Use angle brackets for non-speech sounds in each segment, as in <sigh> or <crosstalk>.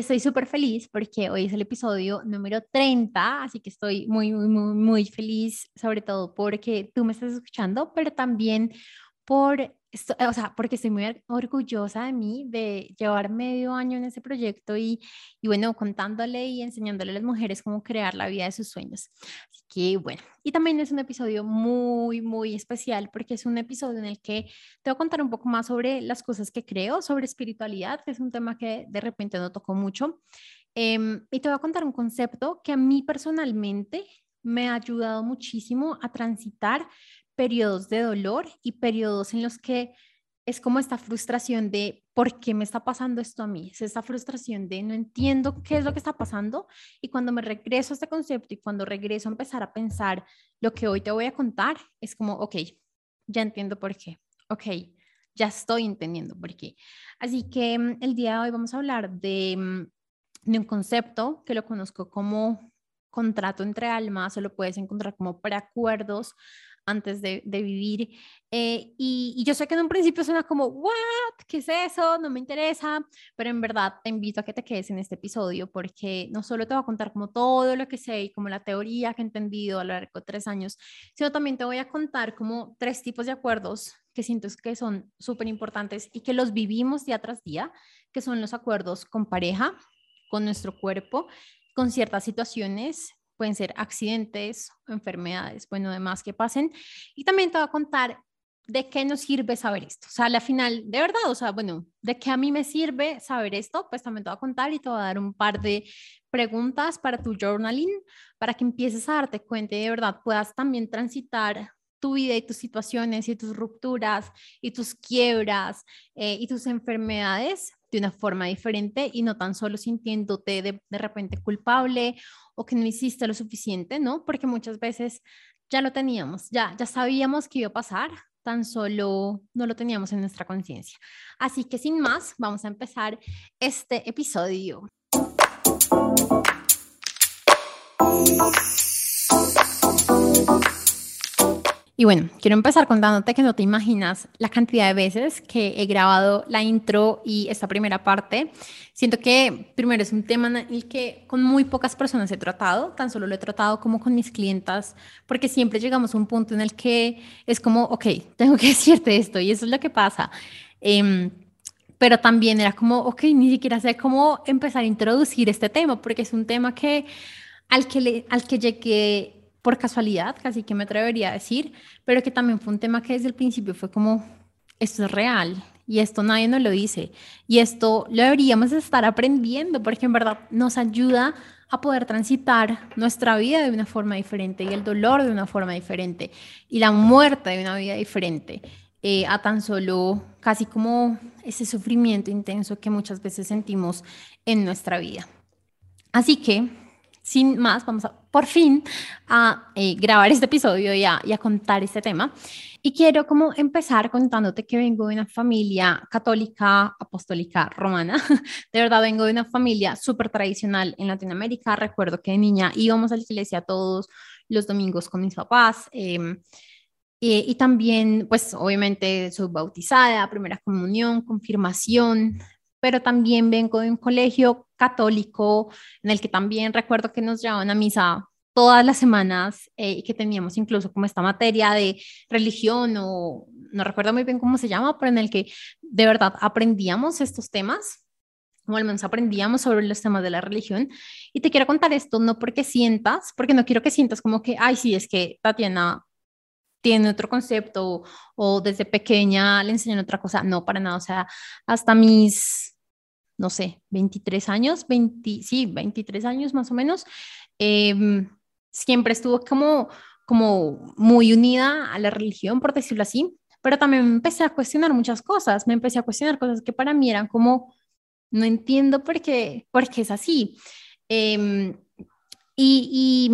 estoy súper feliz porque hoy es el episodio número 30, así que estoy muy, muy, muy, muy feliz, sobre todo porque tú me estás escuchando, pero también por o sea, porque estoy muy orgullosa de mí, de llevar medio año en ese proyecto y, y, bueno, contándole y enseñándole a las mujeres cómo crear la vida de sus sueños. Así que bueno, y también es un episodio muy, muy especial porque es un episodio en el que te voy a contar un poco más sobre las cosas que creo, sobre espiritualidad, que es un tema que de repente no tocó mucho. Em, y te voy a contar un concepto que a mí personalmente me ha ayudado muchísimo a transitar periodos de dolor y periodos en los que es como esta frustración de por qué me está pasando esto a mí, es esta frustración de no entiendo qué es lo que está pasando. Y cuando me regreso a este concepto y cuando regreso a empezar a pensar lo que hoy te voy a contar, es como, ok, ya entiendo por qué, ok, ya estoy entendiendo por qué. Así que mm, el día de hoy vamos a hablar de, mm, de un concepto que lo conozco como contrato entre almas o lo puedes encontrar como preacuerdos antes de, vivir. Eh, y, yo sé que en un principio suena como, ¿what? ¿Qué es eso? No me interesa, pero en verdad te invito a que te quedes en este episodio porque no solo te voy a contar como todo lo que sé y como la teoría que he entendido a lo largo de tres años, sino también te voy a contar como tres tipos de acuerdos que siento que son súper importantes y que los vivimos día tras día, que son los acuerdos con pareja, con nuestro cuerpo, con ciertas situaciones pueden ser accidentes, enfermedades, bueno, además que pasen. Y también te voy a contar de qué nos sirve saber esto. O sea, al final, de verdad, o sea, bueno, de qué a mí me sirve saber esto, pues también te voy a contar y te voy a dar un par de preguntas para tu journaling, para que empieces a darte cuenta y de verdad puedas también transitar tu vida y tus situaciones y tus rupturas y tus quiebras eh, y tus enfermedades de una forma diferente y no tan solo sintiéndote de, de repente culpable o que no hiciste lo suficiente, ¿no? Porque muchas veces ya lo teníamos, ya, ya sabíamos que iba a pasar, tan solo no lo teníamos en nuestra conciencia. Así que sin más, vamos a empezar este episodio. Y bueno, quiero empezar contándote que no te imaginas la cantidad de veces que he grabado la intro y esta primera parte. Siento que primero es un tema en el que con muy pocas personas he tratado, tan solo lo he tratado como con mis clientas, porque siempre llegamos a un punto en el que es como, ok, <laughs> tengo que decirte esto y eso es lo que pasa. Em, pero también era como, ok, ni siquiera sé cómo empezar a introducir este tema, porque es un tema que al que, le, al que llegué por casualidad, casi que me atrevería a decir, pero que también fue un tema que desde el principio fue como, esto es real y esto nadie nos lo dice y esto lo deberíamos estar aprendiendo porque en verdad nos ayuda a poder transitar nuestra vida de una forma diferente y el dolor de una forma diferente y la muerte de una vida diferente. Eh, a tan solo casi como ese sufrimiento intenso que muchas veces sentimos en nuestra vida. Así que sin más, vamos a por fin a eh, grabar este episodio y a, y a, contar este tema. Y quiero como empezar contándote que vengo de una familia católica, apostólica, romana. <laughs> De verdad, vengo de una familia súper tradicional en Latinoamérica. Recuerdo que de niña íbamos a la iglesia todos los domingos con mis papás. Em, y, y, también, pues obviamente soy bautizada, primera comunión, confirmación, pero también vengo de un colegio católico en el que también recuerdo que nos llevaban a misa todas las semanas eh, y que teníamos incluso como esta materia de religión o no recuerdo muy bien cómo se llama, pero en el que de verdad aprendíamos estos temas, o al menos aprendíamos sobre los temas de la religión. Y te quiero contar esto no porque sientas, porque no quiero que sientas como que, ay, sí, es que Tatiana tiene otro concepto o desde pequeña le enseñan otra cosa. No, para nada. O sea, hasta mis, no sé, 23 años, 20, sí, 23 años más o menos, em, siempre estuvo como, como muy unida a la religión, por decirlo así. Pero también me empecé a cuestionar muchas cosas. Me empecé a cuestionar cosas que para mí eran como, no entiendo por qué, por qué es así. Em, y, y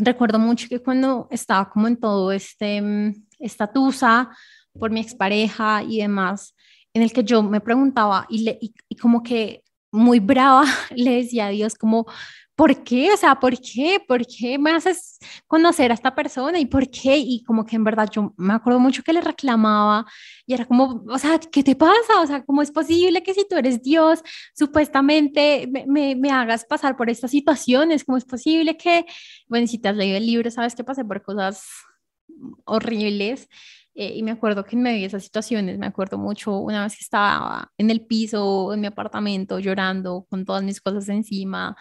recuerdo mucho que cuando estaba como en todo este, mm, esta tusa por mi expareja y demás, en el que yo me preguntaba y, le, y, como que muy brava <laughs> le decía a Dios como, ¿por qué? O sea, ¿por qué? ¿Por qué me haces conocer a esta persona? ¿Y por qué? Y como que en verdad yo me acuerdo mucho que le reclamaba y era como, o sea, ¿qué te pasa? O sea, ¿cómo es posible que si tú eres Dios, supuestamente me, me, hagas pasar por estas situaciones? ¿Cómo es posible que, bueno, si te has leído el libro, sabes que pasé por cosas horribles? Eh, y me acuerdo que en medio de esas situaciones, me acuerdo mucho una vez que estaba en el piso, en mi apartamento, llorando con todas mis cosas encima,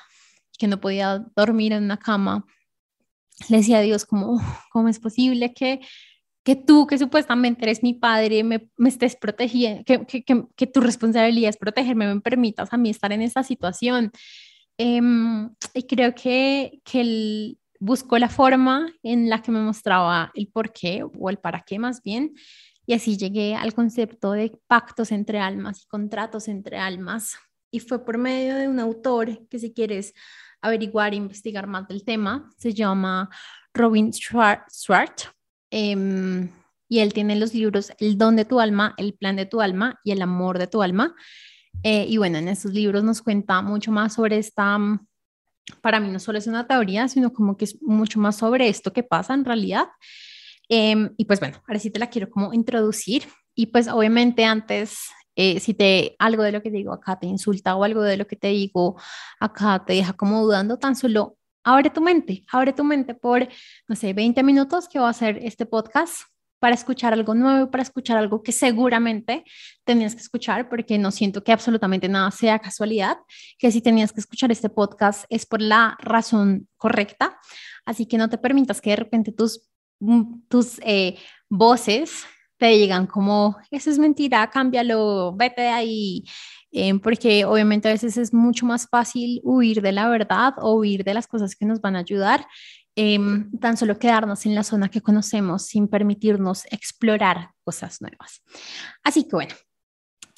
que no podía dormir en una cama, le decía a Dios como, ¿cómo es posible que, que tú, que supuestamente eres mi padre, me, me estés protegiendo, que, que, que, tu responsabilidad es protegerme, me permitas a mí estar en esta situación? Em, y creo que, que él buscó la forma en la que me mostraba el por qué o el para qué más bien. Y así llegué al concepto de pactos entre almas y contratos entre almas. Y fue por medio de un autor que si quieres averiguar e investigar más del tema. Se llama Robin Swart. Em, y él tiene los libros El don de tu alma, El plan de tu alma y El amor de tu alma. Eh, y bueno, en esos libros nos cuenta mucho más sobre esta, mm, para mí no solo es una teoría, sino como que es mucho más sobre esto que pasa en realidad. Em, y pues bueno, ahora sí te la quiero como introducir. Y pues obviamente antes eh, si te algo de lo que digo acá te insulta o algo de lo que te digo acá te deja como dudando, tan solo abre tu mente, abre tu mente por, no sé, 20 minutos que va a ser este podcast para escuchar algo nuevo, para escuchar algo que seguramente tenías que escuchar, porque no siento que absolutamente nada sea casualidad, que si tenías que escuchar este podcast es por la razón correcta. Así que no te permitas que de repente tus, mm, tus eh, voces te digan como, eso es mentira, cámbialo, vete de ahí, eh, porque obviamente a veces es mucho más fácil huir de la verdad o huir de las cosas que nos van a ayudar, em, tan solo quedarnos en la zona que conocemos sin permitirnos explorar cosas nuevas. Así que bueno,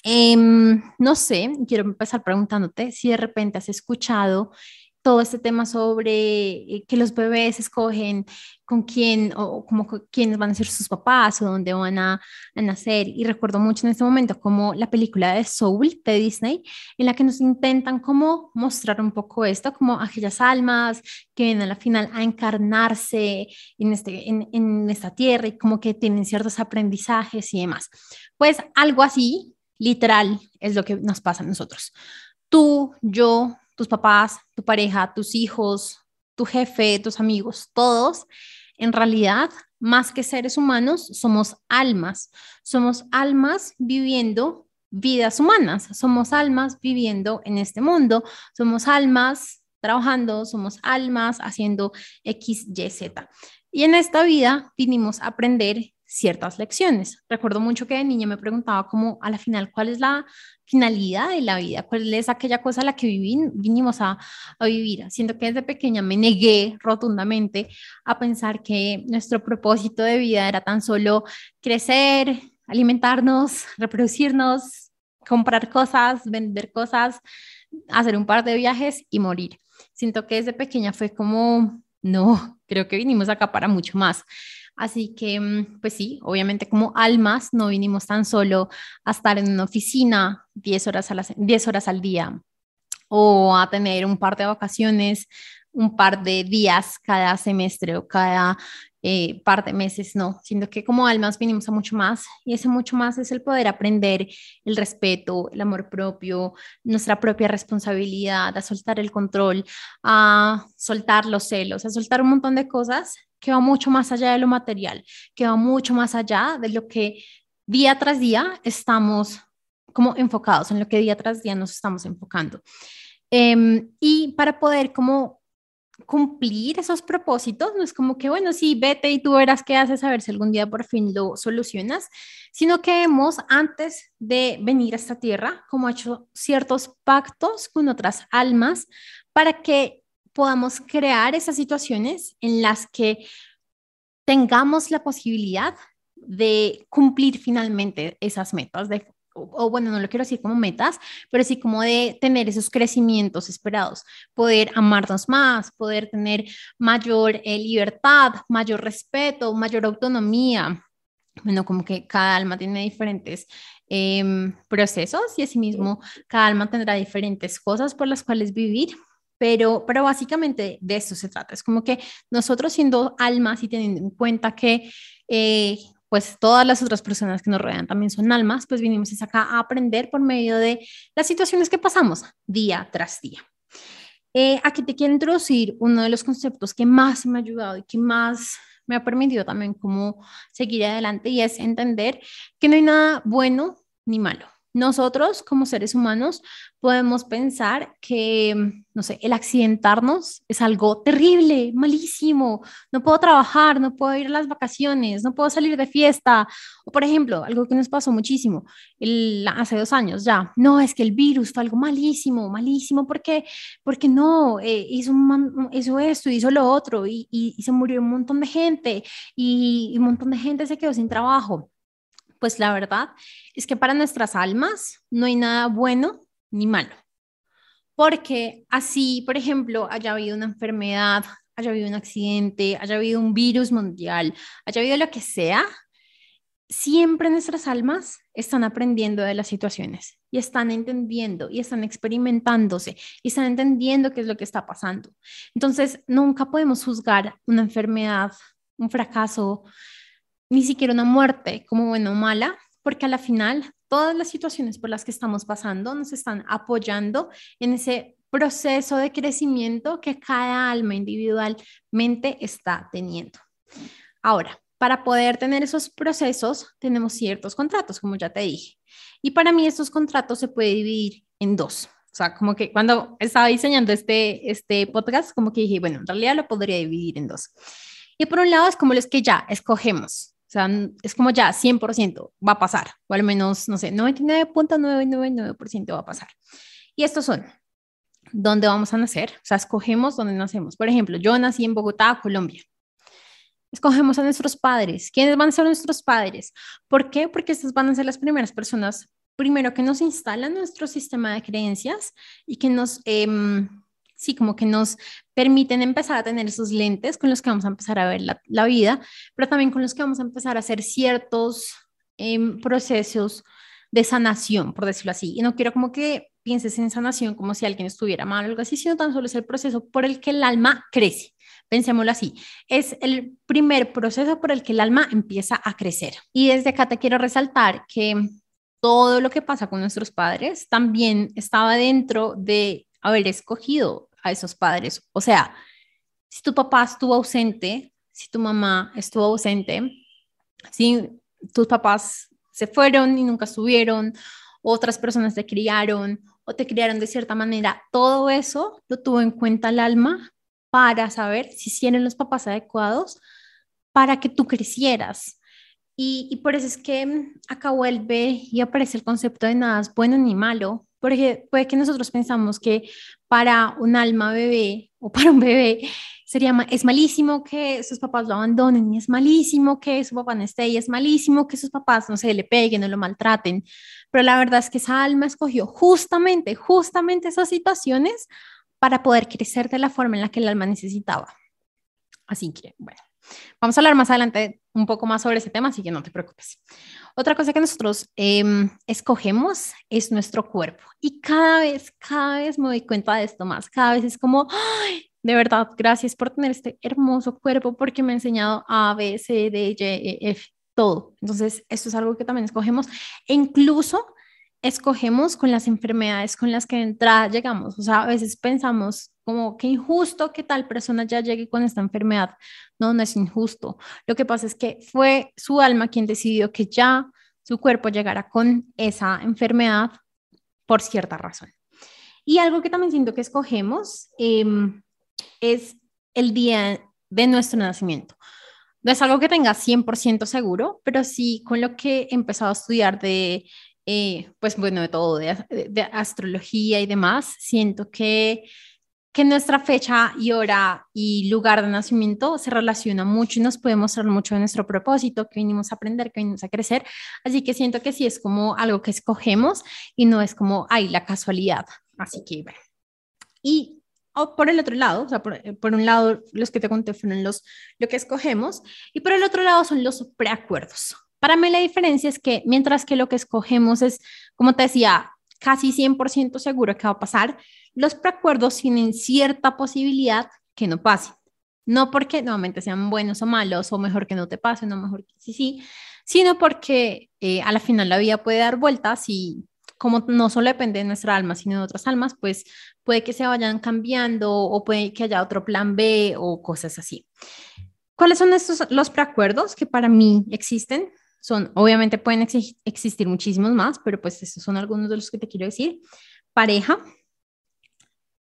em, no sé, quiero empezar preguntándote si de repente has escuchado todo este tema sobre eh, que los bebés escogen con quién o como quiénes van a ser sus papás o dónde van a, nacer. Y recuerdo mucho en este momento como la película de Soul de Disney, en la que nos intentan como mostrar un poco esto, como aquellas almas que vienen a la final a encarnarse en, este, en, en esta tierra y como que tienen ciertos aprendizajes y demás. Pues algo así, literal, es lo que nos pasa a nosotros. Tú, yo, tus papás, tu pareja, tus hijos, tu jefe, tus amigos, todos, en realidad, más que seres humanos, somos almas. Somos almas viviendo vidas humanas, somos almas viviendo en este mundo, somos almas trabajando, somos almas haciendo X, Y, Z. Y en esta vida vinimos a aprender ciertas lecciones. Recuerdo mucho que de niña me preguntaba como a la final, ¿cuál es la finalidad de la vida? ¿Cuál es aquella cosa a la que vinimos a, a vivir? Siento que desde pequeña me negué rotundamente a pensar que nuestro propósito de vida era tan solo crecer, alimentarnos, reproducirnos, comprar cosas, vender cosas, hacer un par de viajes y morir. Siento que desde pequeña fue como, no, creo que vinimos acá para mucho más. Así que, mm, pues sí, obviamente como almas no vinimos tan solo a estar en una oficina 10 horas, a 10 horas al día o a tener un par de vacaciones, un par de días cada semestre o cada eh, par de meses, no, sino que como almas vinimos a mucho más y ese mucho más es el poder aprender el respeto, el amor propio, nuestra propia responsabilidad, a soltar el control, a soltar los celos, a soltar un montón de cosas que va mucho más allá de lo material, que va mucho más allá de lo que día tras día estamos como enfocados, en lo que día tras día nos estamos enfocando. Em, y para poder como cumplir esos propósitos, no es como que, bueno, sí, vete y tú verás qué haces, a ver si algún día por fin lo solucionas, sino que hemos, antes de venir a esta tierra, como hecho ciertos pactos con otras almas para que podamos crear esas situaciones en las que tengamos la posibilidad de cumplir finalmente esas metas, de o, bueno, no lo quiero decir como metas, pero sí como de tener esos crecimientos esperados, poder amarnos más, poder tener mayor eh, libertad, mayor respeto, mayor autonomía. Bueno, como que cada alma tiene diferentes em, procesos y asimismo cada alma tendrá diferentes cosas por las cuales vivir, Pero, pero básicamente de eso se trata. Es como que nosotros siendo almas y teniendo en cuenta que eh, pues todas las otras personas que nos rodean también son almas, pues vinimos acá a aprender por medio de las situaciones que pasamos día tras día. Eh, aquí te quiero introducir uno de los conceptos que más me ha ayudado y que más me ha permitido también seguir adelante y es entender que no hay nada bueno ni malo. Nosotros como seres humanos podemos pensar que, no sé, el accidentarnos es algo terrible, malísimo, no puedo trabajar, no puedo ir a las vacaciones, no puedo salir de fiesta. O por ejemplo, algo que nos pasó muchísimo el, hace dos años ya, no, es que el virus fue algo malísimo, malísimo, porque, porque no, eh, hizo, hizo esto, hizo lo otro y, y, se murió un montón de gente y un montón de gente se quedó sin trabajo. Pues la verdad es que para nuestras almas no hay nada bueno ni malo. Porque así, por ejemplo, haya habido una enfermedad, haya habido un accidente, haya habido un virus mundial, haya habido lo que sea, siempre nuestras almas están aprendiendo de las situaciones y están entendiendo y están experimentándose y están entendiendo qué es lo que está pasando. Entonces, nunca podemos juzgar una enfermedad, un fracaso, ni siquiera una muerte como buena o mala, porque a la final todas las situaciones por las que estamos pasando nos están apoyando en ese proceso de crecimiento que cada alma individualmente está teniendo. Ahora, para poder tener esos procesos tenemos ciertos contratos, como ya te dije. Y para mí estos contratos se puede dividir en dos. O sea, como que cuando estaba diseñando este, este podcast, como que dije, bueno, en realidad lo podría dividir en dos. Y por un lado es como los que ya escogemos, sea, es como ya 100% va a pasar, o al menos, no sé, 99.999% va a pasar. Y estos son, ¿dónde vamos a nacer? O sea, escogemos dónde nacemos. Por ejemplo, yo nací en Bogotá, Colombia. Escogemos a nuestros padres. ¿Quiénes van a ser nuestros padres? ¿Por qué? Porque estas van a ser las primeras personas, primero que nos instalan nuestro sistema de creencias y que nos... Eh, sí, como que nos permiten empezar a tener esos lentes con los que vamos a empezar a ver la, vida, pero también con los que vamos a empezar a hacer ciertos em, procesos de sanación, por decirlo así. Y no quiero como que pienses en sanación como si alguien estuviera mal o algo así, sino tan solo es el proceso por el que el alma crece. Pensémoslo así, es el primer proceso por el que el alma empieza a crecer. Y desde acá te quiero resaltar que todo lo que pasa con nuestros padres también estaba dentro de haber escogido a esos padres. O sea, si tu papá estuvo ausente, si tu mamá estuvo ausente, si tus papás se fueron y nunca estuvieron, otras personas te criaron o te criaron de cierta manera, todo eso lo tuvo en cuenta el alma para saber si tienen los papás adecuados para que tú crecieras. Y, y, por eso es que acá vuelve y aparece el concepto de nada es bueno ni malo, porque puede que nosotros pensamos que para un alma bebé o para un bebé sería es malísimo que sus papás lo abandonen y es malísimo que su papá no esté y es malísimo que sus papás no se le peguen o lo maltraten. Pero la verdad es que esa alma escogió justamente, justamente esas situaciones para poder crecer de la forma en la que el alma necesitaba. Así que, bueno, vamos a hablar más adelante un poco más sobre ese tema, así que no te preocupes. Otra cosa que nosotros em, escogemos es nuestro cuerpo. Y cada vez, cada vez me doy cuenta de esto más. Cada vez es como, Ay, de verdad, gracias por tener este hermoso cuerpo porque me ha enseñado A, B, C, D, Y, E, F, todo. Entonces, esto es algo que también escogemos. E incluso escogemos con las enfermedades con las que de entrada llegamos. O sea, a veces pensamos como que injusto que tal persona ya llegue con esta enfermedad. No, no es injusto. Lo que pasa es que fue su alma quien decidió que ya su cuerpo llegara con esa enfermedad por cierta razón. Y algo que también siento que escogemos em, es el día de nuestro nacimiento. No es algo que tenga 100% seguro, pero sí con lo que he empezado a estudiar de eh, pues bueno, de todo, de, astrología y demás, siento que, que nuestra fecha y hora y lugar de nacimiento se relaciona mucho y nos puede mostrar mucho de nuestro propósito, que vinimos a aprender, que vinimos a crecer. Así que siento que sí es como algo que escogemos y no es como, ay, la casualidad. Así que. Y por el otro lado, o sea, por, por, un lado, los que te conté fueron los, lo que escogemos, y por el otro lado son los preacuerdos. Para mí la diferencia es que mientras que lo que escogemos es, como te decía, casi 100% seguro que va a pasar, los preacuerdos tienen cierta posibilidad que no pase. No porque nuevamente sean buenos o malos, o mejor que no te pase, no mejor que sí, sí, sino porque eh, a la final la vida puede dar vueltas y como no solo depende de nuestra alma, sino de otras almas, pues puede que se vayan cambiando o puede que haya otro plan B o cosas así. ¿Cuáles son estos los preacuerdos que para mí existen? Son, obviamente pueden existir muchísimos más, pero pues estos son algunos de los que te quiero decir. Pareja,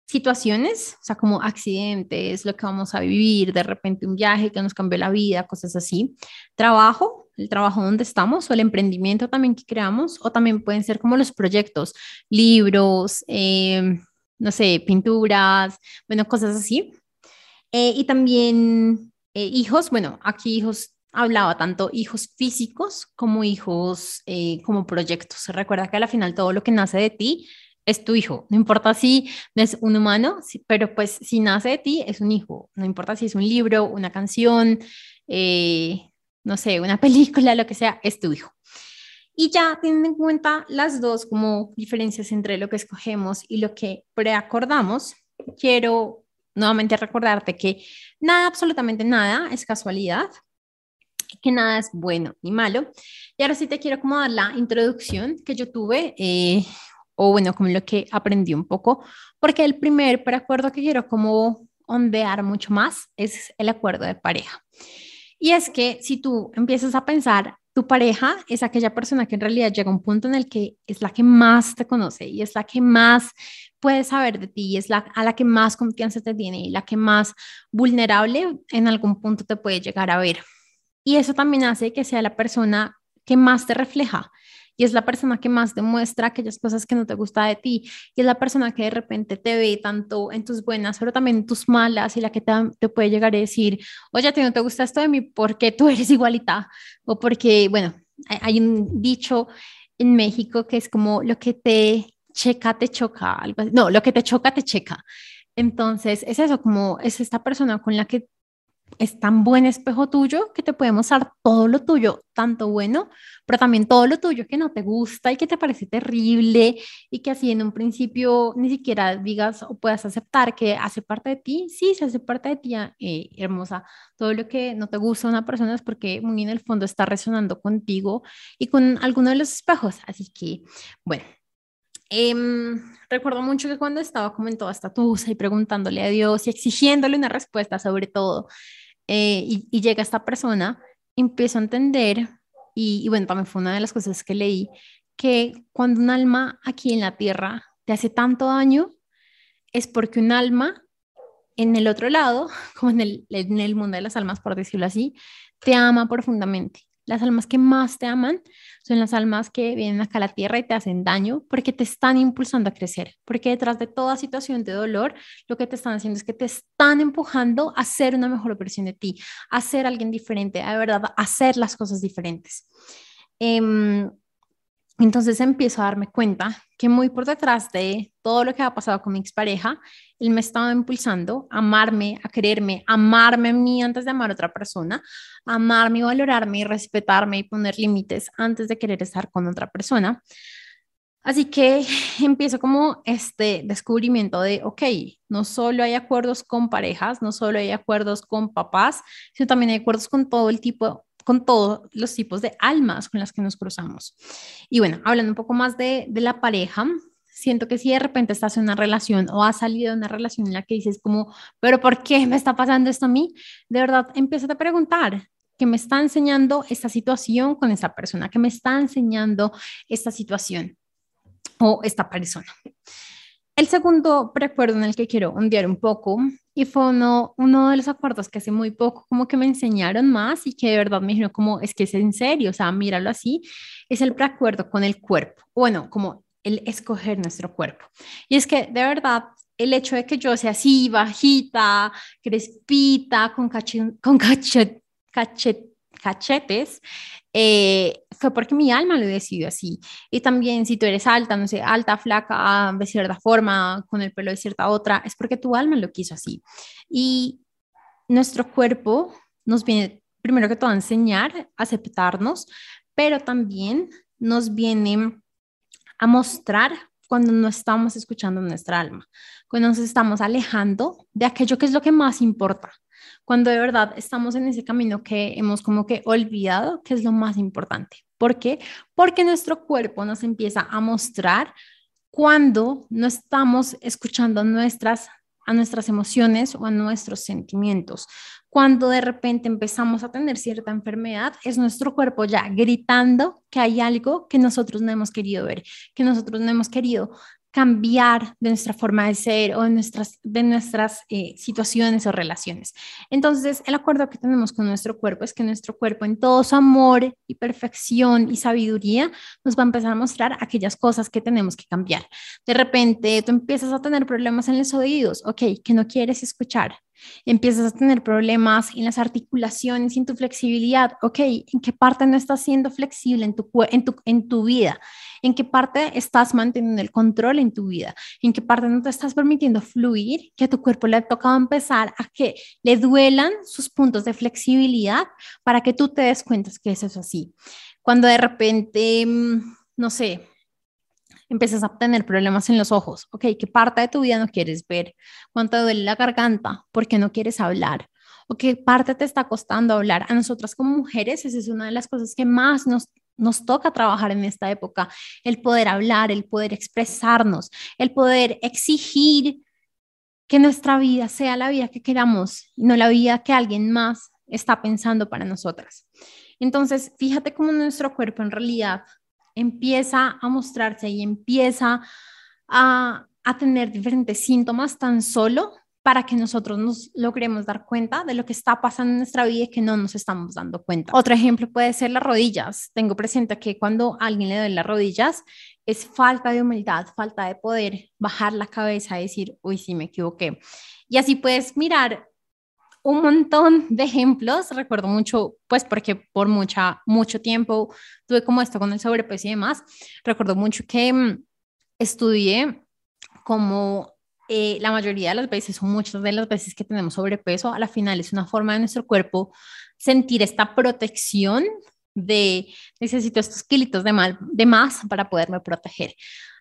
situaciones, o sea, como accidentes, lo que vamos a vivir, de repente un viaje que nos cambió la vida, cosas así. Trabajo, el trabajo donde estamos o el emprendimiento también que creamos, o también pueden ser como los proyectos, libros, eh, no sé, pinturas, bueno, cosas así. Eh, y también eh, hijos, bueno, aquí hijos hablaba tanto hijos físicos como hijos como proyectos. Recuerda que al final todo lo que nace de ti es tu hijo, no importa si es un humano, pero pues si nace de ti es un hijo, no importa si es un libro, una canción, eh, no sé, una <laughs> película, lo que sea, es tu hijo. Y ya teniendo en cuenta las dos como diferencias entre lo que escogemos y lo que preacordamos, quiero nuevamente recordarte que nada, absolutamente nada es casualidad, que nada es bueno ni malo. Y ahora sí te quiero como dar la introducción que yo tuve eh, o bueno, como lo que aprendí un poco, porque el primer preacuerdo que quiero como ondear mucho más es el acuerdo de pareja. Y es que si tú empiezas a pensar, tu pareja es aquella persona que en realidad llega a un punto en el que es la que más te conoce y es la que más puede saber de ti y es la a la que más confianza te tiene y la que más vulnerable en algún punto te puede llegar a ver. Y eso también hace que sea la persona que más te refleja y es la persona que más demuestra aquellas cosas que no te gusta de ti y es la persona que de repente te ve tanto en tus buenas, pero también en tus malas y la que te, puede llegar a decir, oye, a ti no te gusta esto de mí porque tú eres igualita o porque, bueno, hay, un dicho en México que es como lo que te checa, te choca, No, lo que te choca, te checa. Entonces, es eso, como es esta persona con la que es tan buen espejo tuyo que te puede mostrar todo lo tuyo, tanto bueno, pero también todo lo tuyo que no te gusta y que te parece terrible y que así en un principio ni siquiera digas o puedas aceptar que hace parte de ti, sí, se hace parte de ti, eh, hermosa. Todo lo que no te gusta de una persona es porque muy en el fondo está resonando contigo y con alguno de los espejos. Así que, bueno, em, recuerdo mucho que cuando estaba como en toda esta tusa y preguntándole a Dios y exigiéndole una respuesta sobre todo, eh, y, llega esta persona, empiezo a entender, y, y bueno, también fue una de las cosas que leí, que cuando un alma aquí en la tierra te hace tanto daño, es porque un alma en el otro lado, <laughs> como en el, en el mundo de las almas, por decirlo así, te ama profundamente. Las almas que más te aman son las almas que vienen acá a la tierra y te hacen daño porque te están impulsando a crecer, porque detrás de toda situación de dolor, lo que te están haciendo es que te están empujando a ser una mejor versión de ti, a ser alguien diferente, a verdad, a hacer las cosas diferentes. Em, entonces empiezo a darme cuenta que muy por detrás de todo lo que ha pasado con mi expareja, él me estaba impulsando a amarme, a quererme, a amarme a mí antes de amar a otra persona, a amarme valorarme y respetarme y poner límites antes de querer estar con otra persona. Así que <laughs> empiezo como este descubrimiento de, ok, no solo hay acuerdos con parejas, no solo hay acuerdos con papás, sino también hay acuerdos con todo el tipo con todos los tipos de almas con las que nos cruzamos. Y bueno, hablando un poco más de, la pareja, siento que si de repente estás en una relación o has salido de una relación en la que dices como, pero ¿por qué me está pasando esto a mí? De verdad, empieza a preguntar, ¿qué me está enseñando esta situación con esa persona? ¿Qué me está enseñando esta situación o esta persona? El segundo recuerdo en el que quiero ondear un poco y fue uno, uno de los acuerdos que hace muy poco como que me enseñaron más y que de verdad me dijeron como es que es en serio, o sea, míralo así, es el preacuerdo con el cuerpo, bueno, como el escoger nuestro cuerpo. Y es que de verdad el hecho de que yo sea así, bajita, crespita, con, cachet, con cachet, cachet, cachetes, eh, fue porque mi alma lo decidió así. Y también si tú eres alta, no sé, alta, flaca, de cierta forma, con el pelo de cierta otra, es porque tu alma lo quiso así. Y nuestro cuerpo nos viene, primero que todo, a enseñar, a aceptarnos, pero también nos viene a mostrar cuando no estamos escuchando nuestra alma, cuando nos estamos alejando de aquello que es lo que más importa, cuando de verdad estamos en ese camino que hemos como que olvidado que es lo más importante. ¿Por qué? Porque nuestro cuerpo nos empieza a mostrar cuando no estamos escuchando nuestras a nuestras emociones o a nuestros sentimientos. Cuando de repente empezamos a tener cierta enfermedad, es nuestro cuerpo ya gritando que hay algo que nosotros no hemos querido ver, que nosotros no hemos querido cambiar de nuestra forma de ser o de nuestras, de nuestras eh, situaciones o relaciones. Entonces, el acuerdo que tenemos con nuestro cuerpo es que nuestro cuerpo en todo su amor y perfección y sabiduría nos va a empezar a mostrar aquellas cosas que tenemos que cambiar. De repente, tú empiezas a tener problemas en los oídos, ok, que no quieres escuchar. Empiezas a tener problemas en las articulaciones en tu flexibilidad, ok, ¿en qué parte no estás siendo flexible en tu vida? en qué parte estás manteniendo el control en tu vida, en qué parte no te estás permitiendo fluir, que a tu cuerpo le ha tocado empezar a que le duelan sus puntos de flexibilidad para que tú te des cuenta que eso es así. Cuando de repente, mm, no sé, empiezas a tener problemas en los ojos, ok, ¿qué parte de tu vida no quieres ver? ¿Cuánto duele la garganta? ¿Por qué no quieres hablar? ¿O qué parte te está costando hablar? A nosotras como mujeres, esa es una de las cosas que más nos nos toca trabajar en esta época, el poder hablar, el poder expresarnos, el poder exigir que nuestra vida sea la vida que queramos y no la vida que alguien más está pensando para nosotras. Entonces, fíjate cómo nuestro cuerpo en realidad empieza a mostrarse y empieza a, a tener diferentes síntomas tan solo para que nosotros nos logremos dar cuenta de lo que está pasando en nuestra vida y que no nos estamos dando cuenta. Otro ejemplo puede ser las rodillas. Tengo presente que cuando alguien le duele las rodillas es falta de humildad, falta de poder bajar la cabeza y decir, uy, sí, me equivoqué. Y así puedes mirar un montón de ejemplos. Recuerdo mucho, pues porque por mucha, mucho tiempo tuve como esto con el sobrepeso y demás. Recuerdo mucho que mm, estudié como eh, la mayoría de las veces o muchas de las veces que tenemos sobrepeso, a la final es una forma de nuestro cuerpo sentir esta protección de necesito estos kilitos de, mal, de más para poderme proteger.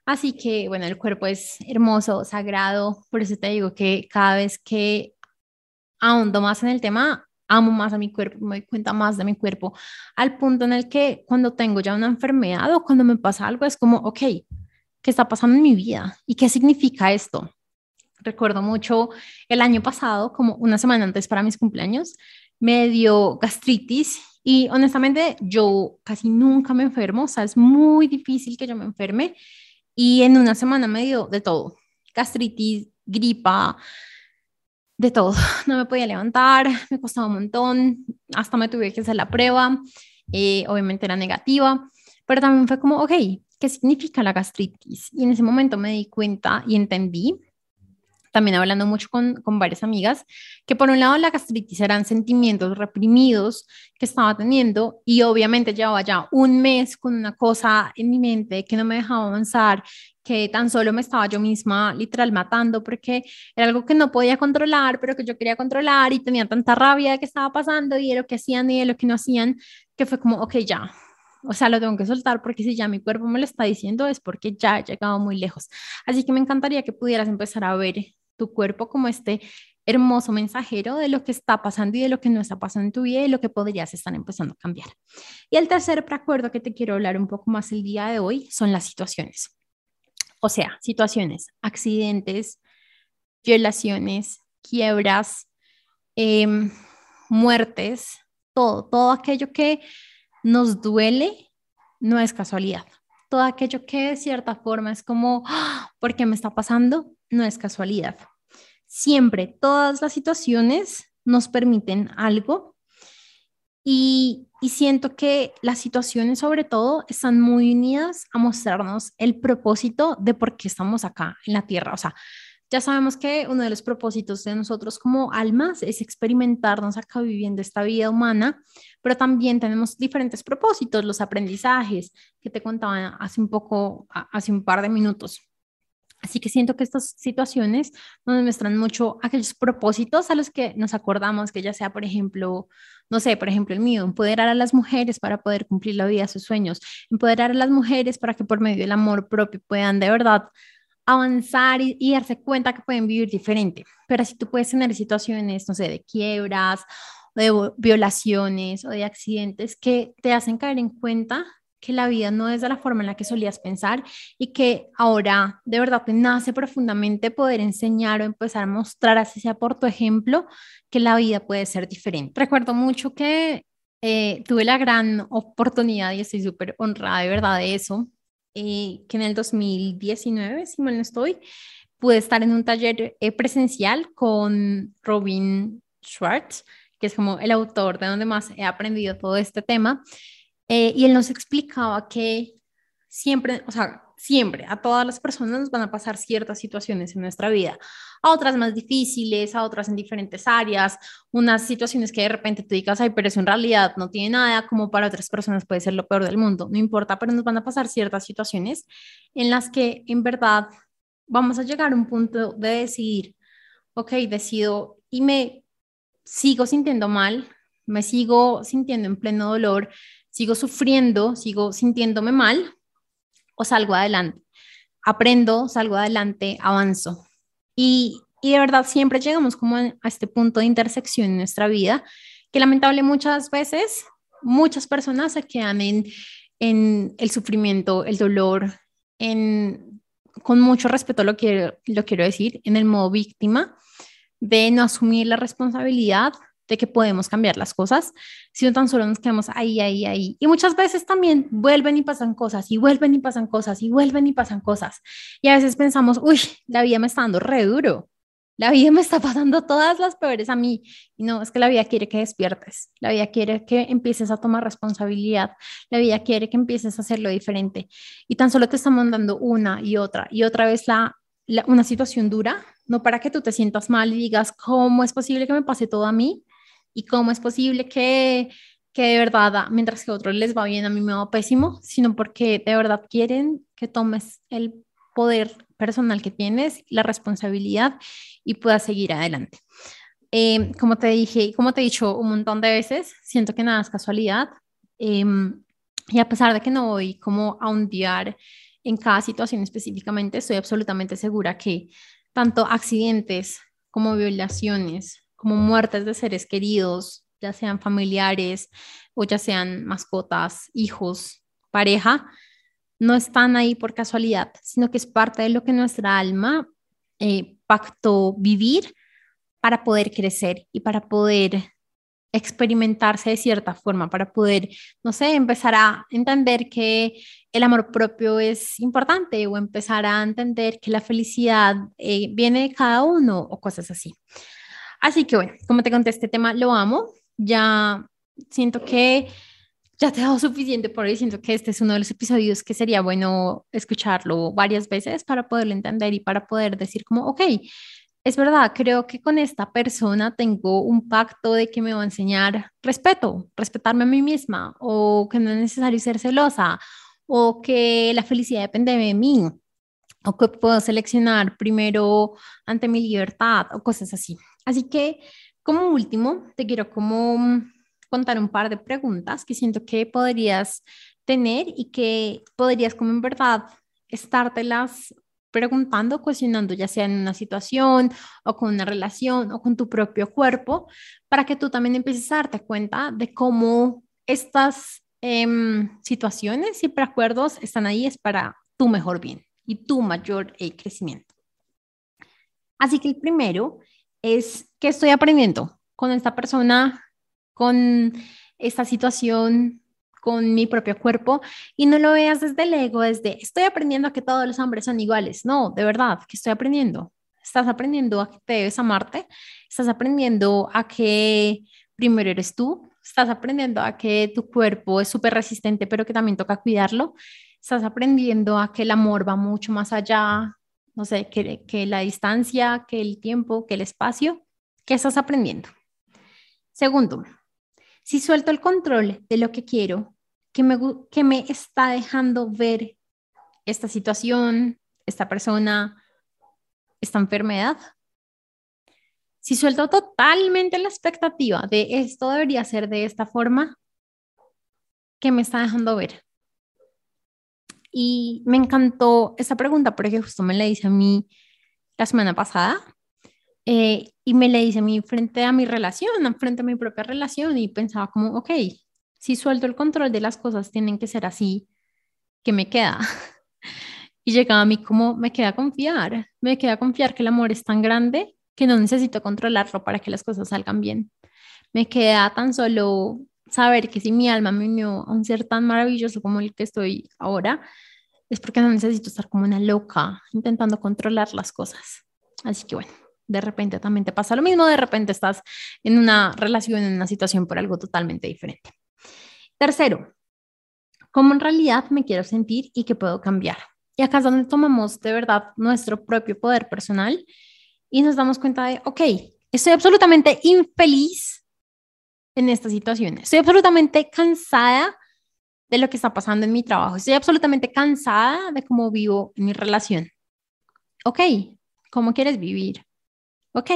Así que, bueno, el cuerpo es hermoso, sagrado, por eso te digo que cada vez que ahondo más en el tema, amo más a mi cuerpo, me doy cuenta más de mi cuerpo, al punto en el que cuando tengo ya una enfermedad o cuando me pasa algo, es como, ok, ¿qué está pasando en mi vida? ¿Y qué significa esto? Recuerdo mucho el año pasado, como una semana antes para mis cumpleaños, me dio gastritis y honestamente yo casi nunca me enfermo, o sea, es muy difícil que yo me enferme y en una semana me dio de todo, gastritis, gripa, de todo. <laughs> No me podía levantar, me costaba un montón, hasta me tuve que hacer la prueba, eh, obviamente era negativa, pero también fue como, ok, ¿qué significa la gastritis? Y en ese momento me di cuenta y entendí también hablando mucho con, con varias amigas, que por un lado la gastritis eran sentimientos reprimidos que estaba teniendo y obviamente llevaba ya un mes con una cosa en mi mente que no me dejaba avanzar, que tan solo me estaba yo misma literal matando porque era algo que no podía controlar, pero que yo quería controlar y tenía tanta rabia de que estaba pasando y de lo que hacían y de lo que no hacían, que fue como, ok, ya, o sea, lo tengo que soltar porque si ya mi cuerpo me lo está diciendo es porque ya he llegado muy lejos. Así que me encantaría que pudieras empezar a ver tu cuerpo como este hermoso mensajero de lo que está pasando y de lo que no está pasando en tu vida y lo que podrías estar empezando a cambiar. Y el tercer preacuerdo que te quiero hablar un poco más el día de hoy son las situaciones. O sea, situaciones, accidentes, violaciones, quiebras, em, muertes, todo, todo aquello que nos duele no es casualidad. Todo aquello que de cierta forma es como, ¡Ah! ¿por qué me está pasando? no es casualidad. Siempre, todas las situaciones nos permiten algo y, siento que las situaciones sobre todo están muy unidas a mostrarnos el propósito de por qué estamos acá en la tierra. O sea, ya sabemos que uno de los propósitos de nosotros como almas es experimentarnos acá viviendo esta vida humana, pero también tenemos diferentes propósitos, los aprendizajes que te contaba hace un poco, hace un par de minutos. Así que siento que estas situaciones nos muestran mucho aquellos propósitos a los que nos acordamos, que ya sea, por ejemplo, no sé, por ejemplo, el mío, empoderar a las mujeres para poder cumplir la vida sus sueños, empoderar a las mujeres para que por medio del amor propio puedan de verdad avanzar y, darse cuenta que pueden vivir diferente. Pero así tú puedes tener situaciones, no sé, de quiebras, de violaciones o de accidentes que te hacen caer en cuenta que la vida no es de la forma en la que solías pensar y que ahora de verdad te nace profundamente poder enseñar o empezar a mostrar, así sea por tu ejemplo, que la vida puede ser diferente. Recuerdo mucho que eh, tuve la gran oportunidad y estoy súper honrada de verdad de eso, eh, que en el 2019, si mal no estoy, pude estar en un taller eh, presencial con Robin Schwartz, que es como el autor de donde más he aprendido todo este tema. Eh, y él nos explicaba que siempre, o sea, siempre a todas las personas nos van a pasar ciertas situaciones en nuestra vida, a otras más difíciles, a otras en diferentes áreas, unas situaciones que de repente tú digas, ay, pero eso en realidad no tiene nada, como para otras personas puede ser lo peor del mundo, no importa, pero nos van a pasar ciertas situaciones en las que en verdad vamos a llegar a un punto de decidir, ok, decido y me sigo sintiendo mal, me sigo sintiendo en pleno dolor, sigo sufriendo, sigo sintiéndome mal o salgo adelante. Aprendo, salgo adelante, avanzo. Y, y de verdad siempre llegamos como a este punto de intersección en nuestra vida, que lamentablemente muchas veces muchas personas se quedan en, en el sufrimiento, el dolor, en, con mucho respeto lo quiero, lo quiero decir, en el modo víctima, de no asumir la responsabilidad de que podemos cambiar las cosas, sino tan solo nos quedamos ahí, ahí, ahí. Y muchas veces también vuelven y pasan cosas, y vuelven y pasan cosas, y vuelven y pasan cosas. Y a veces pensamos, uy, la vida me está dando re duro, la vida me está pasando todas las peores a mí. Y no, es que la vida quiere que despiertes, la vida quiere que empieces a tomar responsabilidad, la vida quiere que empieces a hacerlo diferente. Y tan solo te está mandando una y otra y otra vez la, una situación dura, no para que tú te sientas mal y digas, ¿cómo es posible que me pase todo a mí? Y cómo es posible que, que de verdad, mientras que a otros les va bien, a mí me va pésimo, sino porque de verdad quieren que tomes el poder personal que tienes, la responsabilidad y puedas seguir adelante. Eh, como te dije como te he dicho un montón de veces, siento que nada es casualidad. Em, y a pesar de que no voy como a hundiar en cada situación específicamente, estoy absolutamente segura que tanto accidentes como violaciones, como muertes de seres queridos, ya sean familiares o ya sean mascotas, hijos, pareja, no están ahí por casualidad, sino que es parte de lo que nuestra alma eh, pactó vivir para poder crecer y para poder experimentarse de cierta forma, para poder, no sé, empezar a entender que el amor propio es importante o empezar a entender que la felicidad eh, viene de cada uno o cosas así. Así que bueno, como te conté, este tema lo amo. Ya siento que ya te he dado suficiente por hoy. Siento que este es uno de los episodios que sería bueno escucharlo varias veces para poderlo entender y para poder decir como, ok, es verdad, creo que con esta persona tengo un pacto de que me va a enseñar respeto, respetarme a mí misma, o que no es necesario ser celosa, o que la felicidad depende de mí, o que puedo seleccionar primero ante mi libertad, o cosas así. Así que, como último, te quiero como mm, contar un par de preguntas que siento que podrías tener y que podrías como en verdad estártelas preguntando, cuestionando, ya sea en una situación o con una relación o con tu propio cuerpo, para que tú también empieces a darte cuenta de cómo estas em, situaciones y preacuerdos están ahí es para tu mejor bien y tu mayor eh, crecimiento. Así que el primero es que estoy aprendiendo con esta persona, con esta situación, con mi propio cuerpo y no lo veas desde el ego, desde estoy aprendiendo a que todos los hombres son iguales. No, de verdad, que estoy aprendiendo. Estás aprendiendo a que te debes amarte, estás aprendiendo a que primero eres tú, estás aprendiendo a que tu cuerpo es súper resistente, pero que también toca cuidarlo. Estás aprendiendo a que el amor va mucho más allá no sé, que, la distancia, que el tiempo, que el espacio, ¿qué estás aprendiendo? Segundo, si suelto el control de lo que quiero, que me, que me está dejando ver esta situación, esta persona, esta enfermedad. Si suelto totalmente la expectativa de esto debería ser de esta forma, ¿qué me está dejando ver? Y me encantó esa pregunta porque justo me la hice a mí la semana pasada eh, y me la hice a mí frente a mi relación, frente a mi propia relación y pensaba como, ok, si suelto el control de las cosas tienen que ser así, ¿qué me queda? <laughs> Y llegaba a mí como, me queda confiar, me queda confiar que el amor es tan grande que no necesito controlarlo para que las cosas salgan bien. Me queda tan solo saber que si mi alma me unió a un ser tan maravilloso como el que estoy ahora, es porque no necesito estar como una loca intentando controlar las cosas. Así que bueno, de repente también te pasa lo mismo, de repente estás en una relación, en una situación por algo totalmente diferente. Tercero, ¿cómo en realidad me quiero sentir y qué puedo cambiar? Y acá es donde tomamos de verdad nuestro propio poder personal y nos damos cuenta de, ok, estoy absolutamente infeliz en esta situación, estoy absolutamente cansada de lo que está pasando en mi trabajo, estoy absolutamente cansada de cómo vivo en mi relación. Ok, ¿cómo quieres vivir? Ok,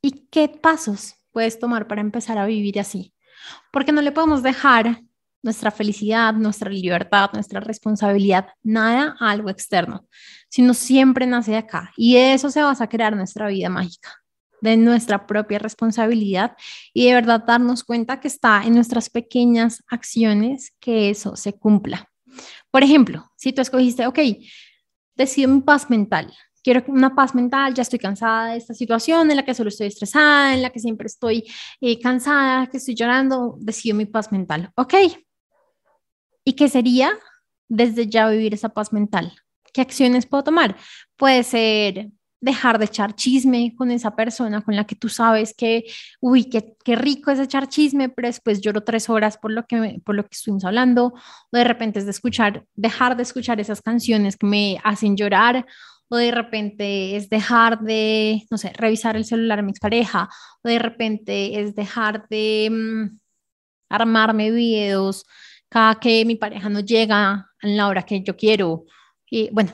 ¿y qué pasos puedes tomar para empezar a vivir así? Porque no le podemos dejar nuestra felicidad, nuestra libertad, nuestra responsabilidad, nada a algo externo, sino siempre nace de acá. Y de eso se va a crear nuestra vida mágica, de nuestra propia responsabilidad y de verdad darnos cuenta que está en nuestras pequeñas acciones que eso se cumpla. Por ejemplo, si tú escogiste, ok, decido mi paz mental, quiero una paz mental, ya estoy cansada de esta situación en la que solo estoy estresada, en la que siempre estoy eh, cansada, que estoy llorando, decido mi paz mental. Ok, ¿Y qué sería desde ya vivir esa paz mental? ¿Qué acciones puedo tomar? Puede ser dejar de echar chisme con esa persona con la que tú sabes que, uy, qué, qué rico es echar chisme, pero después lloro tres horas por lo, que, por lo que estuvimos hablando, o de repente es de escuchar, dejar de escuchar esas canciones que me hacen llorar, o de repente es dejar de, no sé, revisar el celular de mi expareja, o de repente es dejar de mm, armarme videos cada que mi pareja no llega a la hora que yo quiero. Y bueno,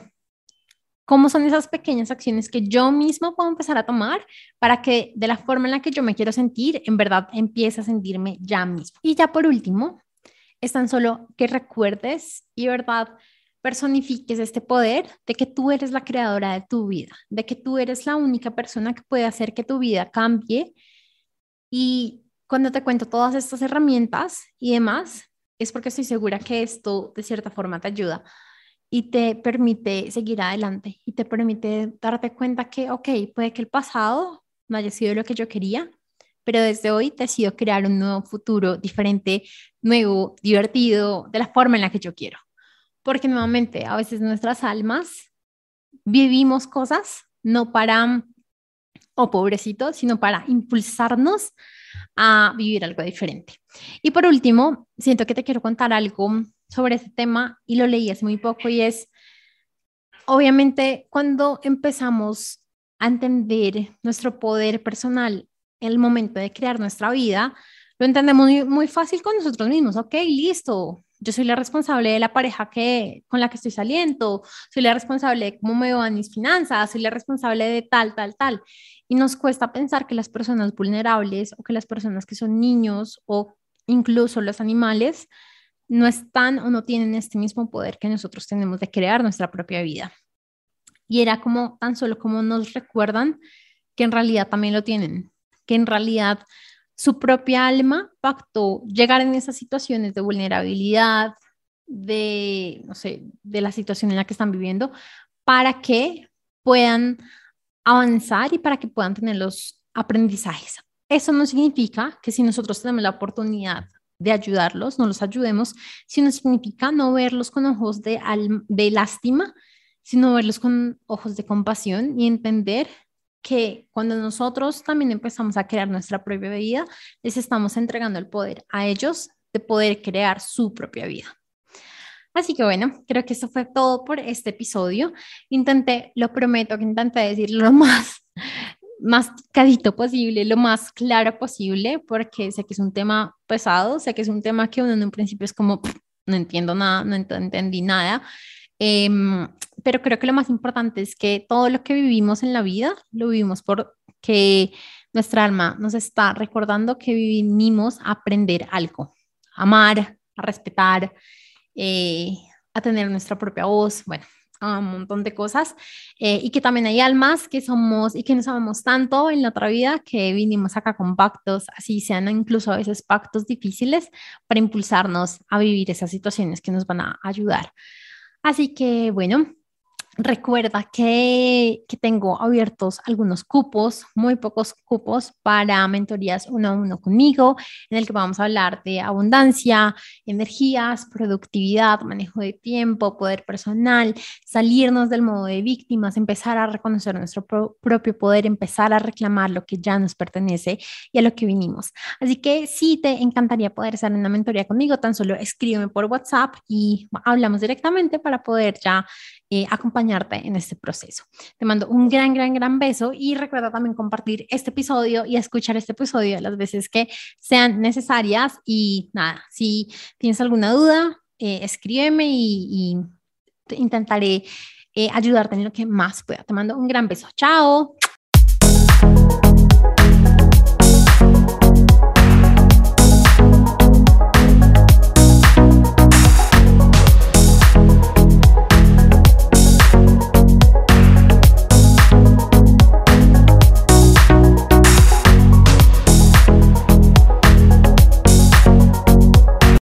¿cómo son esas pequeñas acciones que yo mismo puedo empezar a tomar para que de la forma en la que yo me quiero sentir, en verdad empiece a sentirme ya mismo? Y ya por último, es tan solo que recuerdes y verdad personifiques este poder de que tú eres la creadora de tu vida, de que tú eres la única persona que puede hacer que tu vida cambie. Y cuando te cuento todas estas herramientas y demás, es porque estoy segura que esto de cierta forma te ayuda y te permite seguir adelante y te permite darte cuenta que, ok, puede que el pasado no haya sido lo que yo quería, pero desde hoy decido crear un nuevo futuro diferente, nuevo, divertido, de la forma en la que yo quiero. Porque nuevamente, a veces nuestras almas vivimos cosas no para, o oh, pobrecito, sino para impulsarnos a vivir algo diferente. Y por último, siento que te quiero contar algo sobre este tema y lo leí hace muy poco y es, obviamente, cuando empezamos a entender nuestro poder personal en el momento de crear nuestra vida, lo entendemos muy, muy fácil con nosotros mismos. Ok, listo, yo soy la responsable de la pareja que, con la que estoy saliendo, soy la responsable de cómo me van mis finanzas, soy la responsable de tal, tal, tal. Y nos cuesta pensar que las personas vulnerables o que las personas que son niños o incluso los animales no están o no tienen este mismo poder que nosotros tenemos de crear nuestra propia vida. Y era como tan solo como nos recuerdan que en realidad también lo tienen, que en realidad su propia alma pactó llegar en esas situaciones de vulnerabilidad, de, no sé, de la situación en la que están viviendo, para que puedan avanzar y para que puedan tener los aprendizajes. Eso no significa que si nosotros tenemos la oportunidad de ayudarlos, no los ayudemos, sino significa no verlos con ojos de, de lástima, sino verlos con ojos de compasión y entender que cuando nosotros también empezamos a crear nuestra propia vida, les estamos entregando el poder a ellos de poder crear su propia vida. Así que bueno, creo que eso fue todo por este episodio. Intenté, lo prometo que intenté decir lo <laughs> más, más cadito posible, lo más claro posible, porque sé que es un tema pesado, sé que es un tema que uno en un principio es como, no entiendo nada, no entendí nada. Em, pero creo que lo más importante es que todo lo que vivimos en la vida lo vivimos porque nuestra alma nos está recordando que vinimos a aprender algo, amar, a respetar, eh, a tener nuestra propia voz, bueno, a un montón de cosas, eh, y que también hay almas que somos y que nos amamos tanto en la otra vida que vinimos acá con pactos, así sean incluso a veces pactos difíciles, para impulsarnos a vivir esas situaciones que nos van a ayudar. Así que, bueno, Recuerda que, tengo abiertos algunos cupos, muy pocos cupos para mentorías uno a uno conmigo, en el que vamos a hablar de abundancia, energías, productividad, manejo de tiempo, poder personal, salirnos del modo de víctimas, empezar a reconocer nuestro propio poder, empezar a reclamar lo que ya nos pertenece y a lo que vinimos. Así que si te encantaría poder hacer una mentoría conmigo, tan solo escríbeme por WhatsApp y hablamos directamente para poder ya eh, acompañarte en este proceso. Te mando un gran, gran, gran beso y recuerda también compartir este episodio y escuchar este episodio las veces que sean necesarias. Y nada, si tienes alguna duda, eh, escríbeme y, intentaré eh, ayudarte en lo que más pueda. Te mando un gran beso. Chao.